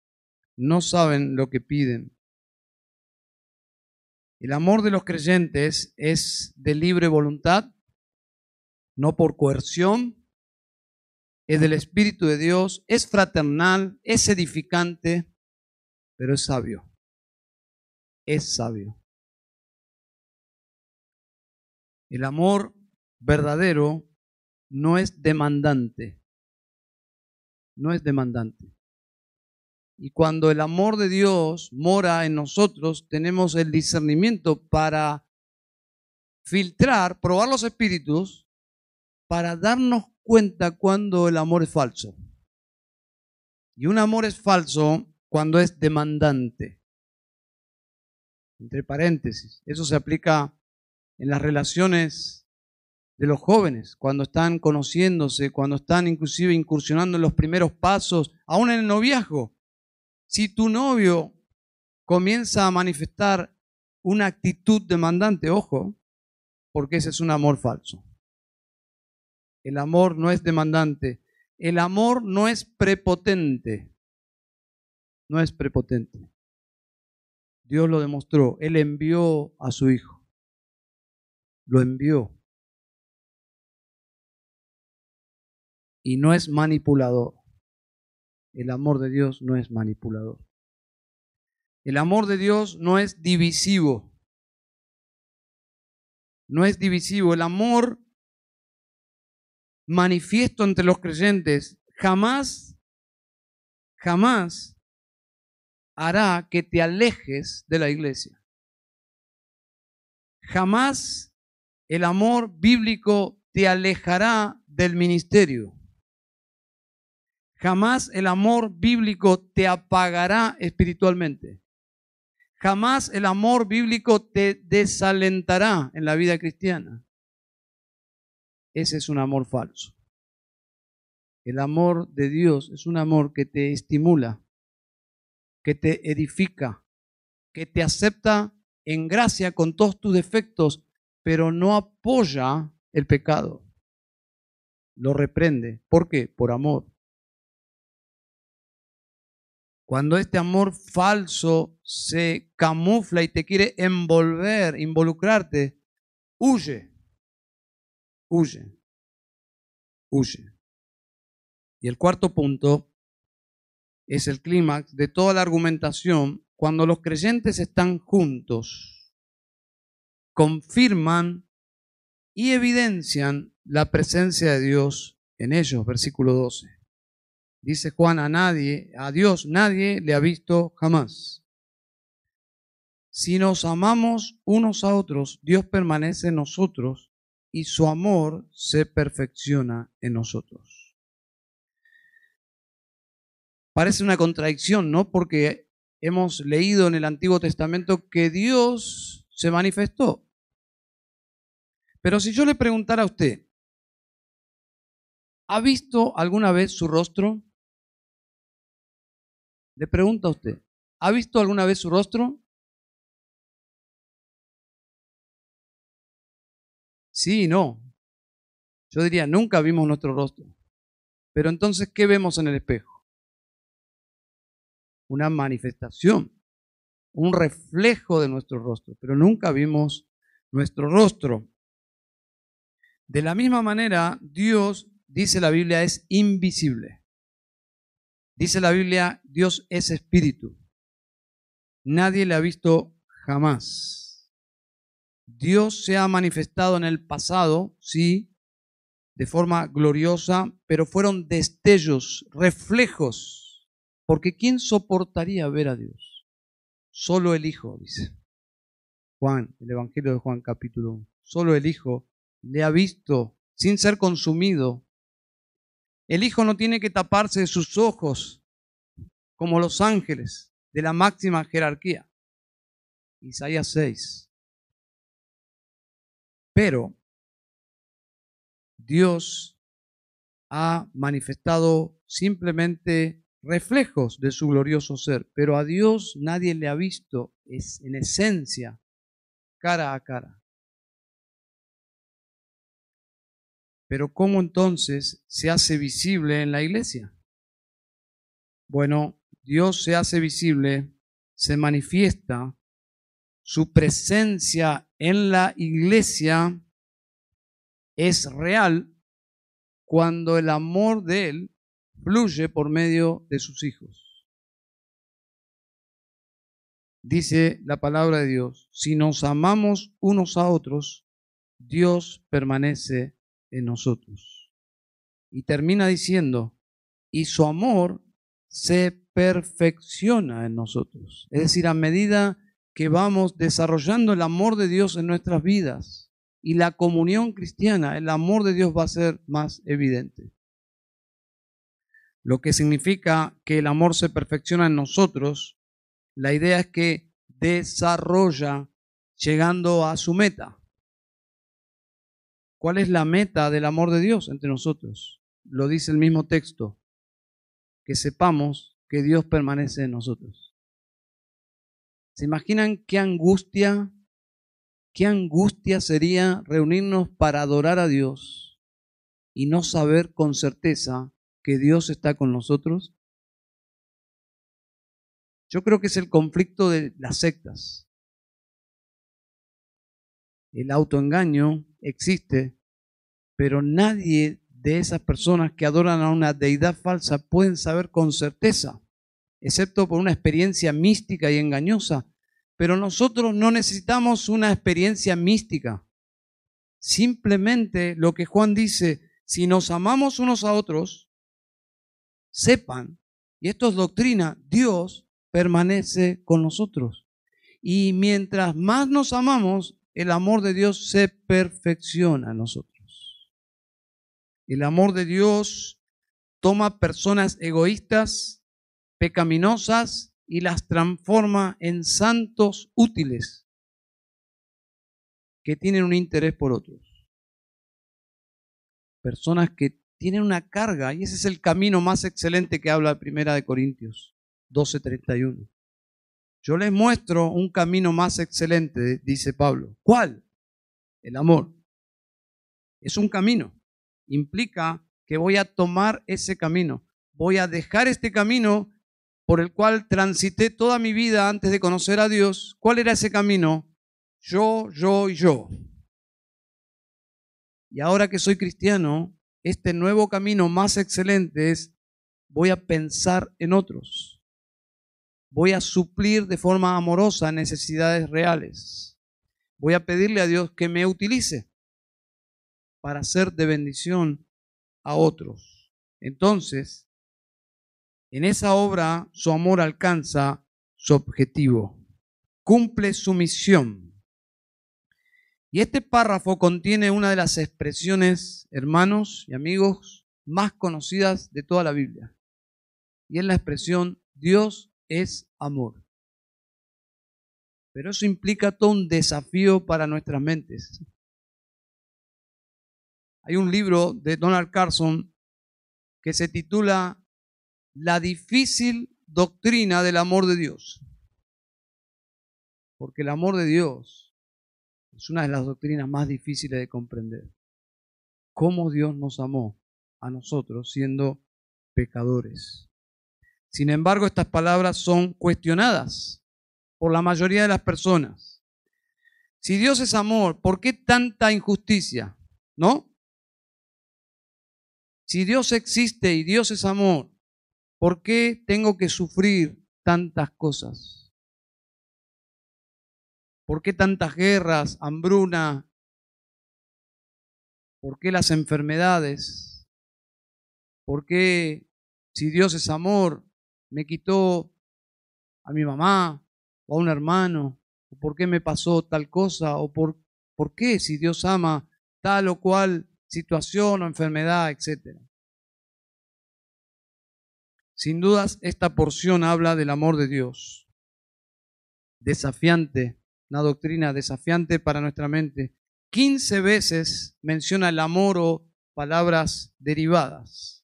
No saben lo que piden. El amor de los creyentes es de libre voluntad, no por coerción, es del Espíritu de Dios, es fraternal, es edificante, pero es sabio. Es sabio. El amor verdadero no es demandante. No es demandante. Y cuando el amor de Dios mora en nosotros, tenemos el discernimiento para filtrar, probar los espíritus, para darnos cuenta cuando el amor es falso. Y un amor es falso cuando es demandante. Entre paréntesis, eso se aplica en las relaciones de los jóvenes, cuando están conociéndose, cuando están inclusive incursionando en los primeros pasos, aún en el noviazgo. Si tu novio comienza a manifestar una actitud demandante, ojo, porque ese es un amor falso. El amor no es demandante. El amor no es prepotente. No es prepotente. Dios lo demostró. Él envió a su Hijo. Lo envió. Y no es manipulador. el amor de Dios no es manipulador. El amor de Dios no es divisivo. No es divisivo. El amor manifiesto entre los creyentes jamás, jamás hará que te alejes de la iglesia. Jamás el amor bíblico te alejará del ministerio. Jamás el amor bíblico te apagará espiritualmente. Jamás el amor bíblico te desalentará en la vida cristiana. Ese es un amor falso. El amor de Dios es un amor que te estimula, que te edifica, que te acepta en gracia con todos tus defectos, pero no apoya el pecado. Lo reprende. ¿Por qué? Por amor. Cuando este amor falso se camufla y te quiere envolver, involucrarte, huye, huye, huye. Y el cuarto punto es el clímax de toda la argumentación. Cuando los creyentes están juntos, confirman y evidencian la presencia de Dios en ellos. Versículo 12. Dice Juan, a nadie, a Dios nadie le ha visto jamás. Si nos amamos unos a otros, Dios permanece en nosotros y su amor se perfecciona en nosotros. Parece una contradicción, ¿no? Porque hemos leído en el Antiguo Testamento que Dios se manifestó. Pero si yo le preguntara a usted, ¿ha visto alguna vez su rostro? Le pregunto a usted, ¿ha visto alguna vez su rostro? Sí, no. Yo diría, nunca vimos nuestro rostro. Pero entonces, ¿qué vemos en el espejo? Una manifestación, un reflejo de nuestro rostro, pero nunca vimos nuestro rostro. De la misma manera, Dios, dice la Biblia, es invisible. Dice la Biblia, Dios es espíritu. Nadie le ha visto jamás. Dios se ha manifestado en el pasado, sí, de forma gloriosa, pero fueron destellos, reflejos, porque ¿quién soportaría ver a Dios? Solo el Hijo, dice Juan, el Evangelio de Juan capítulo 1. Solo el Hijo le ha visto sin ser consumido el Hijo no tiene que taparse sus ojos como los ángeles de la máxima jerarquía. Isaías 6. Pero Dios ha manifestado simplemente reflejos de su glorioso ser, pero a Dios nadie le ha visto en esencia cara a cara. Pero ¿cómo entonces se hace visible en la iglesia? Bueno, Dios se hace visible, se manifiesta, su presencia en la iglesia es real cuando el amor de Él fluye por medio de sus hijos. Dice la palabra de Dios, si nos amamos unos a otros, Dios permanece en nosotros. Y termina diciendo, y su amor se perfecciona en nosotros. Es decir, a medida que vamos desarrollando el amor de Dios en nuestras vidas y la comunión cristiana, el amor de Dios va a ser más evidente. Lo que significa que el amor se perfecciona en nosotros, la idea es que desarrolla llegando a su meta. ¿Cuál es la meta del amor de Dios entre nosotros? Lo dice el mismo texto, que sepamos que Dios permanece en nosotros. ¿Se imaginan qué angustia, qué angustia sería reunirnos para adorar a Dios y no saber con certeza que Dios está con nosotros? Yo creo que es el conflicto de las sectas. El autoengaño existe, pero nadie de esas personas que adoran a una deidad falsa pueden saber con certeza, excepto por una experiencia mística y engañosa. Pero nosotros no necesitamos una experiencia mística. Simplemente lo que Juan dice, si nos amamos unos a otros, sepan, y esto es doctrina, Dios permanece con nosotros. Y mientras más nos amamos, el amor de Dios se perfecciona en nosotros. El amor de Dios toma personas egoístas, pecaminosas y las transforma en santos útiles que tienen un interés por otros. Personas que tienen una carga y ese es el camino más excelente que habla Primera de Corintios 12:31. Yo les muestro un camino más excelente, dice Pablo. ¿Cuál? El amor. Es un camino implica que voy a tomar ese camino. Voy a dejar este camino por el cual transité toda mi vida antes de conocer a Dios. ¿Cuál era ese camino? Yo, yo y yo. Y ahora que soy cristiano, este nuevo camino más excelente es voy a pensar en otros. Voy a suplir de forma amorosa necesidades reales. Voy a pedirle a Dios que me utilice para ser de bendición a otros. Entonces, en esa obra su amor alcanza su objetivo, cumple su misión. Y este párrafo contiene una de las expresiones, hermanos y amigos, más conocidas de toda la Biblia. Y es la expresión Dios es amor. Pero eso implica todo un desafío para nuestras mentes. Hay un libro de Donald Carson que se titula La difícil doctrina del amor de Dios. Porque el amor de Dios es una de las doctrinas más difíciles de comprender. Cómo Dios nos amó a nosotros siendo pecadores. Sin embargo, estas palabras son cuestionadas por la mayoría de las personas. Si Dios es amor, ¿por qué tanta injusticia? ¿No? Si Dios existe y Dios es amor, ¿por qué tengo que sufrir tantas cosas? ¿Por qué tantas guerras, hambruna? ¿Por qué las enfermedades? ¿Por qué, si Dios es amor, me quitó a mi mamá o a un hermano? ¿O por qué me pasó tal cosa? ¿O por, por qué, si Dios ama tal o cual situación o enfermedad, etc. Sin dudas, esta porción habla del amor de Dios. Desafiante, una doctrina desafiante para nuestra mente. 15 veces menciona el amor o palabras derivadas.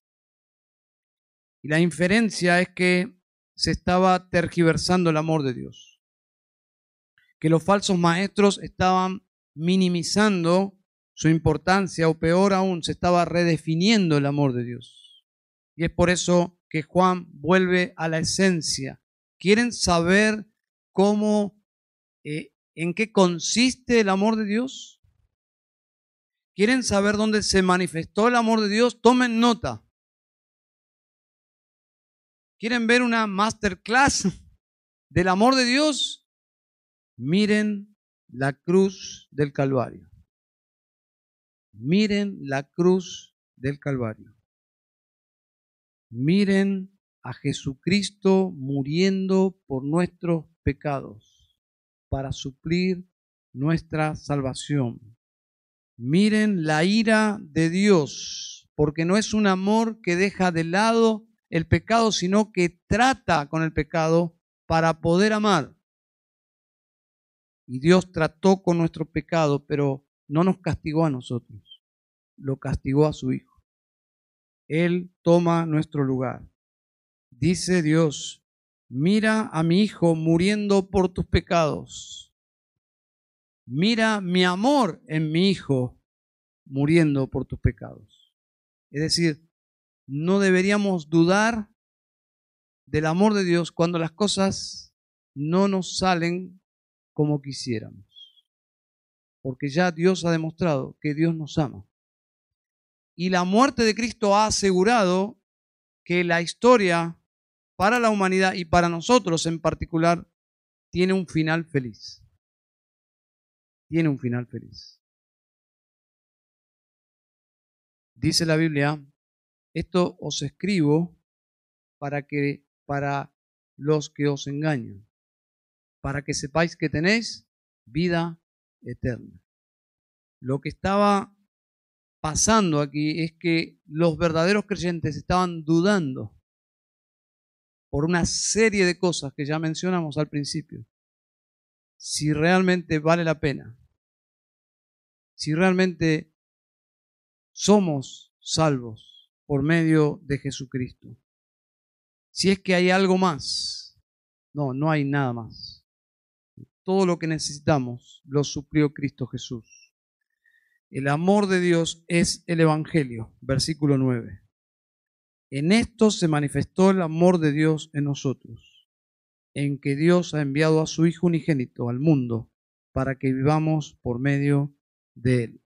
Y la inferencia es que se estaba tergiversando el amor de Dios. Que los falsos maestros estaban minimizando su importancia o peor aún, se estaba redefiniendo el amor de Dios. Y es por eso que Juan vuelve a la esencia. ¿Quieren saber cómo, eh, en qué consiste el amor de Dios? ¿Quieren saber dónde se manifestó el amor de Dios? Tomen nota. ¿Quieren ver una masterclass del amor de Dios? Miren la cruz del Calvario. Miren la cruz del Calvario. Miren a Jesucristo muriendo por nuestros pecados para suplir nuestra salvación. Miren la ira de Dios, porque no es un amor que deja de lado el pecado, sino que trata con el pecado para poder amar. Y Dios trató con nuestro pecado, pero no nos castigó a nosotros, lo castigó a su Hijo. Él toma nuestro lugar. Dice Dios, mira a mi Hijo muriendo por tus pecados. Mira mi amor en mi Hijo muriendo por tus pecados. Es decir, no deberíamos dudar del amor de Dios cuando las cosas no nos salen como quisiéramos. Porque ya Dios ha demostrado que Dios nos ama. Y la muerte de Cristo ha asegurado que la historia para la humanidad y para nosotros en particular tiene un final feliz. Tiene un final feliz. Dice la Biblia, esto os escribo para que para los que os engañan, para que sepáis que tenéis vida eterna. Lo que estaba pasando aquí es que los verdaderos creyentes estaban dudando por una serie de cosas que ya mencionamos al principio, si realmente vale la pena, si realmente somos salvos por medio de Jesucristo. Si es que hay algo más, no, no hay nada más. Todo lo que necesitamos lo suplió Cristo Jesús. El amor de Dios es el Evangelio, versículo 9. En esto se manifestó el amor de Dios en nosotros, en que Dios ha enviado a su Hijo unigénito al mundo para que vivamos por medio de Él.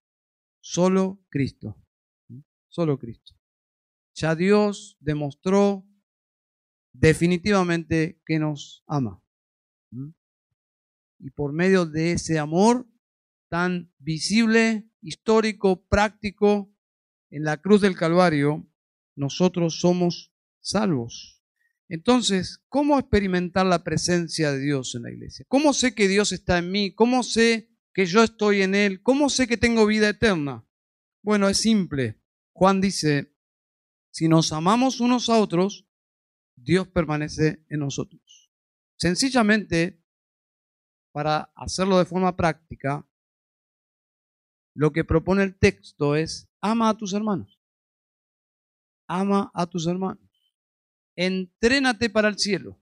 Solo Cristo, solo Cristo. Ya Dios demostró definitivamente que nos ama. Y por medio de ese amor tan visible, histórico, práctico, en la cruz del Calvario, nosotros somos salvos. Entonces, ¿cómo experimentar la presencia de Dios en la iglesia? ¿Cómo sé que Dios está en mí? ¿Cómo sé que yo estoy en Él? ¿Cómo sé que tengo vida eterna? Bueno, es simple. Juan dice, si nos amamos unos a otros, Dios permanece en nosotros. Sencillamente, para hacerlo de forma práctica, lo que propone el texto es, ama a tus hermanos. Ama a tus hermanos. Entrénate para el cielo.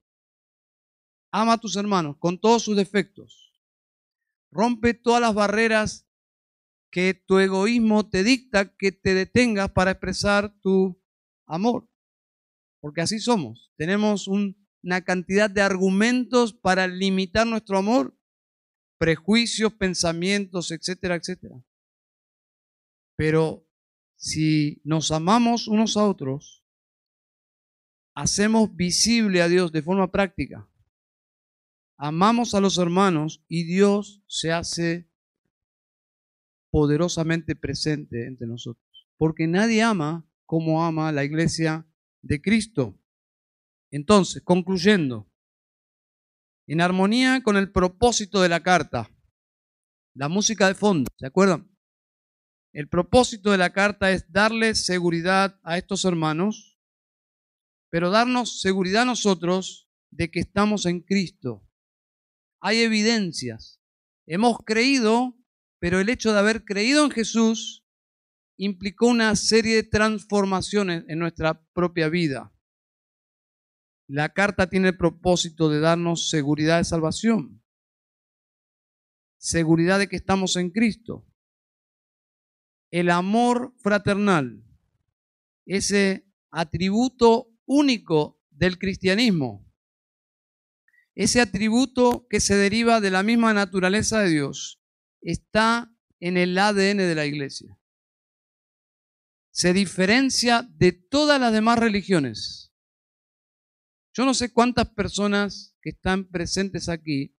Ama a tus hermanos con todos sus defectos. Rompe todas las barreras que tu egoísmo te dicta que te detengas para expresar tu amor porque así somos. Tenemos una cantidad de argumentos para limitar nuestro amor, prejuicios, pensamientos, etcétera, etcétera. Pero si nos amamos unos a otros, hacemos visible a Dios de forma práctica. Amamos a los hermanos y Dios se hace poderosamente presente entre nosotros. Porque nadie ama como ama la iglesia de Cristo. Entonces, concluyendo, en armonía con el propósito de la carta, la música de fondo, ¿se acuerdan? El propósito de la carta es darle seguridad a estos hermanos, pero darnos seguridad a nosotros de que estamos en Cristo. Hay evidencias. Hemos creído, pero el hecho de haber creído en Jesús implicó una serie de transformaciones en nuestra propia vida. La carta tiene el propósito de darnos seguridad de salvación, seguridad de que estamos en Cristo, el amor fraternal, ese atributo único del cristianismo, ese atributo que se deriva de la misma naturaleza de Dios, está en el ADN de la iglesia se diferencia de todas las demás religiones. Yo no sé cuántas personas que están presentes aquí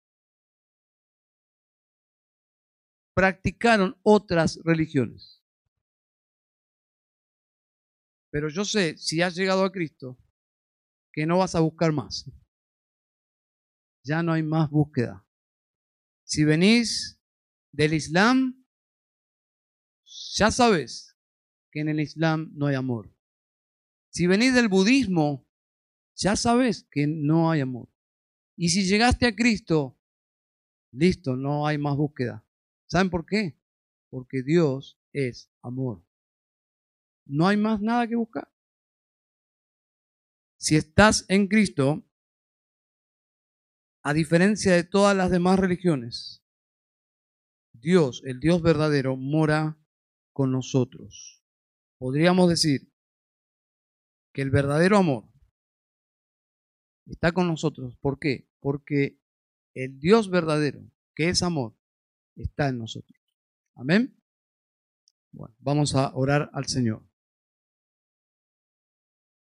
practicaron otras religiones. Pero yo sé, si has llegado a Cristo, que no vas a buscar más. Ya no hay más búsqueda. Si venís del Islam, ya sabes que en el Islam no hay amor. Si venís del budismo, ya sabes que no hay amor. Y si llegaste a Cristo, listo, no hay más búsqueda. ¿Saben por qué? Porque Dios es amor. No hay más nada que buscar. Si estás en Cristo, a diferencia de todas las demás religiones, Dios, el Dios verdadero, mora con nosotros podríamos decir que el verdadero amor está con nosotros. ¿Por qué? Porque el Dios verdadero, que es amor, está en nosotros. Amén. Bueno, vamos a orar al Señor.